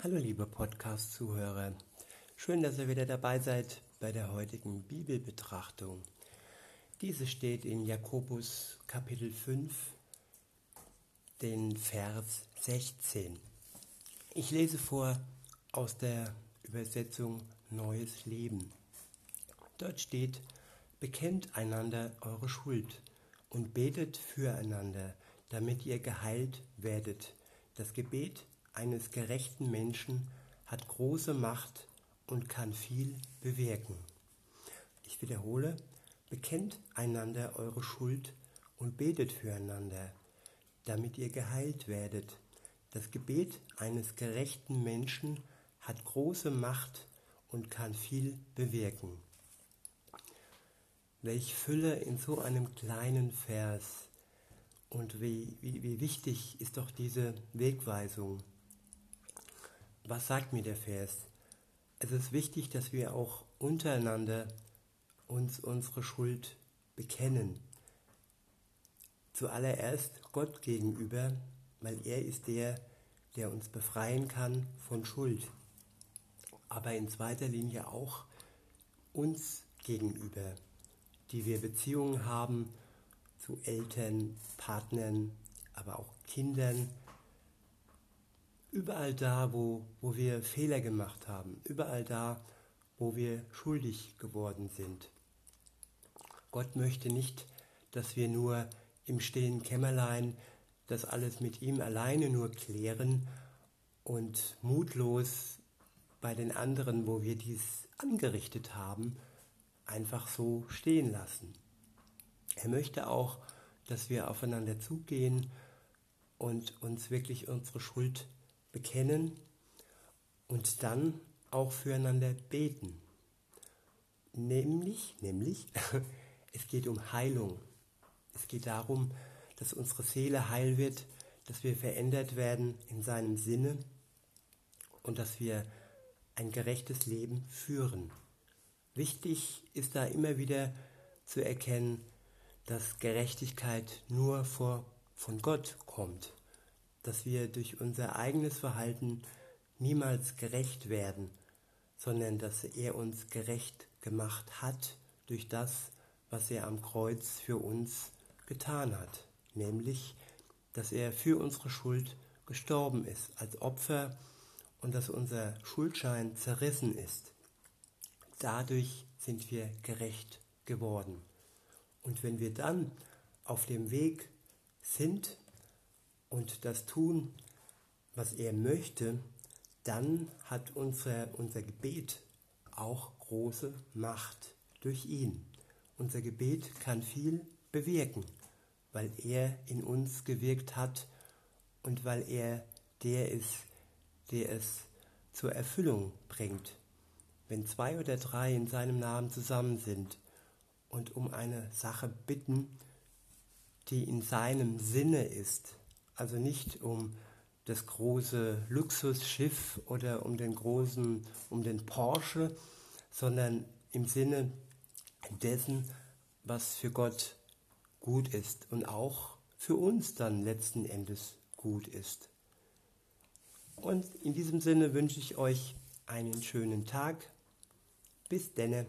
Hallo liebe Podcast-Zuhörer, schön, dass ihr wieder dabei seid bei der heutigen Bibelbetrachtung. Diese steht in Jakobus Kapitel 5, den Vers 16. Ich lese vor aus der Übersetzung Neues Leben. Dort steht, bekennt einander eure Schuld und betet füreinander, damit ihr geheilt werdet. Das Gebet eines gerechten Menschen hat große Macht und kann viel bewirken. Ich wiederhole, bekennt einander eure Schuld und betet füreinander, damit ihr geheilt werdet. Das Gebet eines gerechten Menschen hat große Macht und kann viel bewirken. Welch Fülle in so einem kleinen Vers und wie, wie, wie wichtig ist doch diese Wegweisung. Was sagt mir der Vers? Es ist wichtig, dass wir auch untereinander uns unsere Schuld bekennen. Zuallererst Gott gegenüber, weil er ist der, der uns befreien kann von Schuld. Aber in zweiter Linie auch uns gegenüber, die wir Beziehungen haben zu Eltern, Partnern, aber auch Kindern, Überall da, wo, wo wir Fehler gemacht haben, überall da, wo wir schuldig geworden sind. Gott möchte nicht, dass wir nur im stillen Kämmerlein das alles mit ihm alleine nur klären und mutlos bei den anderen, wo wir dies angerichtet haben, einfach so stehen lassen. Er möchte auch, dass wir aufeinander zugehen und uns wirklich unsere Schuld bekennen und dann auch füreinander beten. Nämlich, nämlich, es geht um Heilung. Es geht darum, dass unsere Seele heil wird, dass wir verändert werden in seinem Sinne und dass wir ein gerechtes Leben führen. Wichtig ist da immer wieder zu erkennen, dass Gerechtigkeit nur vor, von Gott kommt dass wir durch unser eigenes Verhalten niemals gerecht werden, sondern dass er uns gerecht gemacht hat durch das, was er am Kreuz für uns getan hat, nämlich, dass er für unsere Schuld gestorben ist als Opfer und dass unser Schuldschein zerrissen ist. Dadurch sind wir gerecht geworden. Und wenn wir dann auf dem Weg sind, und das tun, was er möchte, dann hat unser, unser Gebet auch große Macht durch ihn. Unser Gebet kann viel bewirken, weil er in uns gewirkt hat und weil er der ist, der es zur Erfüllung bringt. Wenn zwei oder drei in seinem Namen zusammen sind und um eine Sache bitten, die in seinem Sinne ist, also nicht um das große Luxusschiff oder um den großen, um den Porsche, sondern im Sinne dessen, was für Gott gut ist und auch für uns dann letzten Endes gut ist. Und in diesem Sinne wünsche ich euch einen schönen Tag. Bis denne.